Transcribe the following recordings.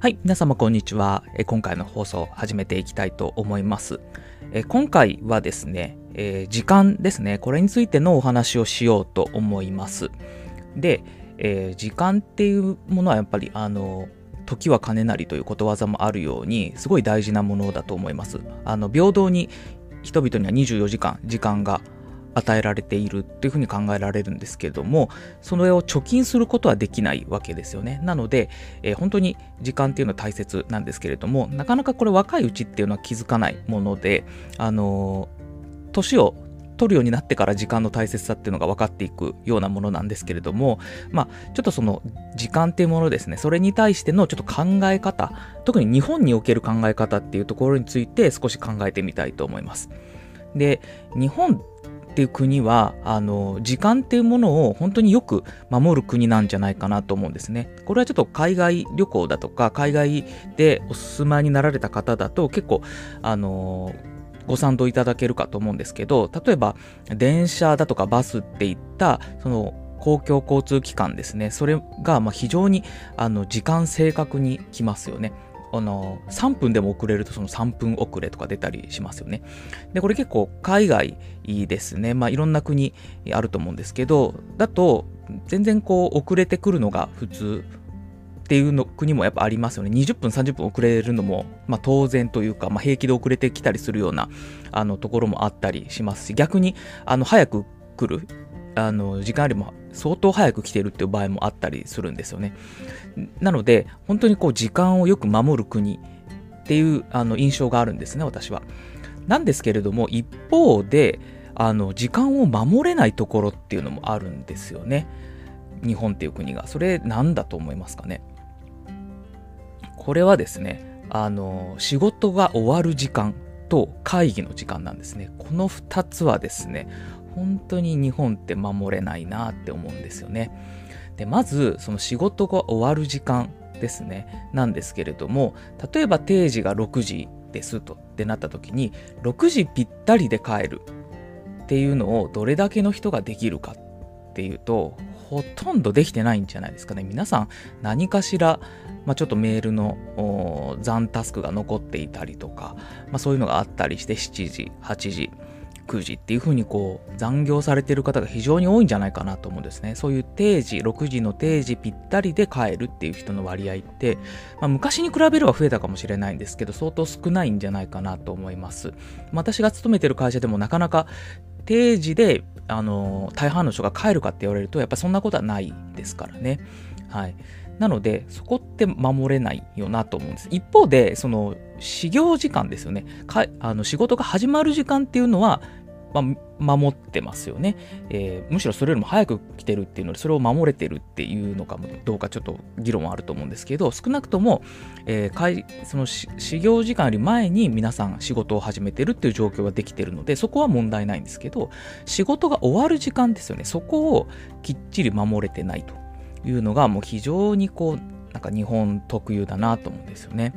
はい、皆様こんにちは。今回の放送始めていきたいと思います。今回はですね、え、時間ですね。これについてのお話をしようと思います。で、え、時間っていうものはやっぱりあの時は金なりということわざもあるようにすごい大事なものだと思います。あの平等に人々には24時間時間が与えられているっていうふうに考えられるんですけれどもそれを貯金することはできないわけですよねなので、えー、本当に時間っていうのは大切なんですけれどもなかなかこれ若いうちっていうのは気づかないものであのー、年を取るようになってから時間の大切さっていうのが分かっていくようなものなんですけれども、まあ、ちょっとその時間っていうものですね、それに対してのちょっと考え方、特に日本における考え方っていうところについて少し考えてみたいと思います。で、日本っていう国はあの時間っていうものを本当によく守る国なんじゃないかなと思うんですね。これはちょっと海外旅行だとか海外でお住まいになられた方だと結構あのご賛同いただけるかと思うんですけど例えば電車だとかバスっていったその公共交通機関ですねそれがま非常にあの時間正確に来ますよね。あの3分でも遅れるとその3分遅れとか出たりしますよね。で、これ結構海外ですね。まあいろんな国あると思うんですけど、だと全然こう遅れてくるのが普通っていうの国もやっぱありますよね。20分、30分遅れるのも、まあ、当然というか、まあ、平気で遅れてきたりするようなあのところもあったりしますし、逆にあの早く来るあの時間よりも相当早く来てるっていう場合もあったりするんですよね。なので、本当にこう時間をよく守る国っていうあの印象があるんですね、私は。なんですけれども、一方で、あの時間を守れないところっていうのもあるんですよね。日本っていう国が。それ何だと思いますかね。これはですね、あの仕事が終わる時間と会議の時間なんですね。この2つはですね、本当に日本って守れないなって思うんですよね。でまずその仕事が終わる時間ですね。なんですけれども例えば定時が6時ですとってなった時に6時ぴったりで帰るっていうのをどれだけの人ができるかっていうとほとんどできてないんじゃないですかね。皆さん何かしら、まあ、ちょっとメールの残タスクが残っていたりとか、まあ、そういうのがあったりして7時8時。9時っていうふうにこう残業されてる方が非常に多いんじゃないかなと思うんですね。そういう定時、6時の定時ぴったりで帰るっていう人の割合って、まあ、昔に比べれば増えたかもしれないんですけど、相当少ないんじゃないかなと思います。私が勤めてる会社でもなかなか定時で、あの大半の人が帰るかって言われると、やっぱそんなことはないですからね。はい。なので、そこって守れないよなと思うんです。一方で、その、始業時間ですよね。あの仕事が始まる時間っていうのは、まあ、守ってますよね、えー、むしろそれよりも早く来てるっていうので、それを守れてるっていうのかもどうかちょっと議論はあると思うんですけど、少なくとも、えー、その始業時間より前に皆さん仕事を始めてるっていう状況ができてるので、そこは問題ないんですけど、仕事が終わる時間ですよね。そこをきっちり守れてないというのが、もう非常にこう、なんか日本特有だなと思うんですよね。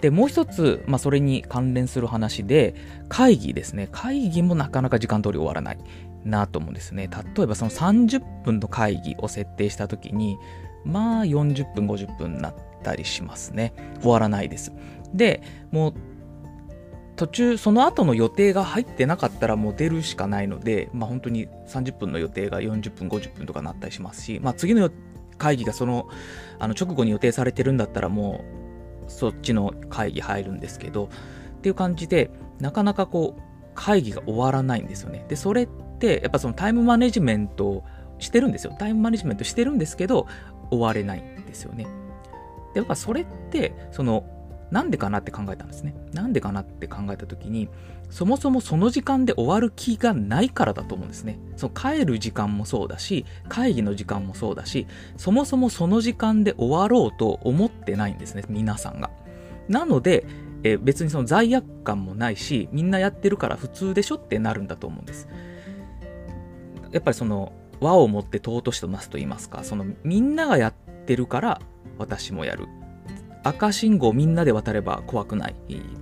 で、もう一つ、まあ、それに関連する話で、会議ですね。会議もなかなか時間通り終わらないなと思うんですね。例えばその30分の会議を設定したときに、まあ40分、50分になったりしますね。終わらないです。で、もう途中、その後の予定が入ってなかったらもう出るしかないので、まあ本当に30分の予定が40分、50分とかなったりしますし、まあ次の会議がそのあの直後に予定されてるんだったらもうそっちの会議入るんですけど、っていう感じで、なかなかこう、会議が終わらないんですよね。で、それって、やっぱそのタイムマネジメントしてるんですよ。タイムマネジメントしてるんですけど、終われないんですよね。で、やっぱそれって、その、なんでかなって考えたんですね。なんでかなって考えた時に、そもそもその時間で終わる気がないからだと思うんですね。その帰る時間もそうだし、会議の時間もそうだし、そもそもその時間で終わろうと思ってないんですね、皆さんが。なので、え別にその罪悪感もないし、みんなやってるから普通でしょってなるんだと思うんです。やっぱりその和をもって尊しとなすと言いますか、そのみんながやってるから私もやる。赤信号みんなで渡れば怖くないっ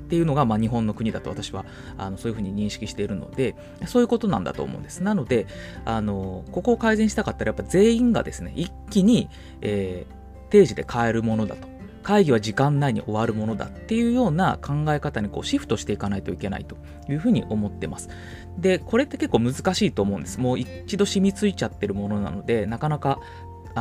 ていうのが、まあ、日本の国だと私はあのそういうふうに認識しているのでそういうことなんだと思うんですなのであのここを改善したかったらやっぱ全員がですね一気に、えー、定時で買えるものだと会議は時間内に終わるものだっていうような考え方にこうシフトしていかないといけないというふうに思ってます。で、これって結構難しいと思うんです。もう一度染みついちゃってるものなので、なかなか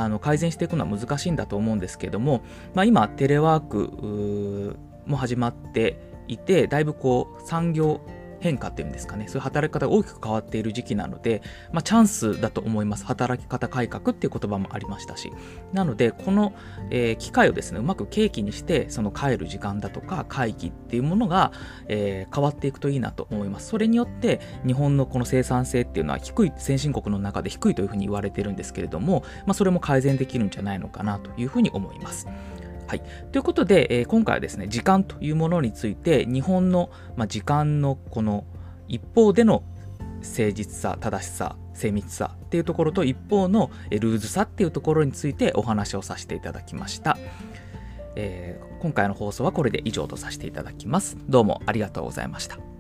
あの改善していくのは難しいんだと思うんですけども、まあ、今テレワークも始まっていてだいぶこう産業変化っていうんですかね、そういう働き方が大きく変わっている時期なので、まあ、チャンスだと思います。働き方改革っていう言葉もありましたし。なので、この、えー、機会をですね、うまく契機にして、その帰る時間だとか会議っていうものが、えー、変わっていくといいなと思います。それによって、日本のこの生産性っていうのは低い、先進国の中で低いというふうに言われてるんですけれども、まあ、それも改善できるんじゃないのかなというふうに思います。はい、ということで、えー、今回はですね時間というものについて日本の、まあ、時間のこの一方での誠実さ正しさ精密さっていうところと一方のルーズさっていうところについてお話をさせていただきました、えー、今回の放送はこれで以上とさせていただきます。どうもありがとうございました。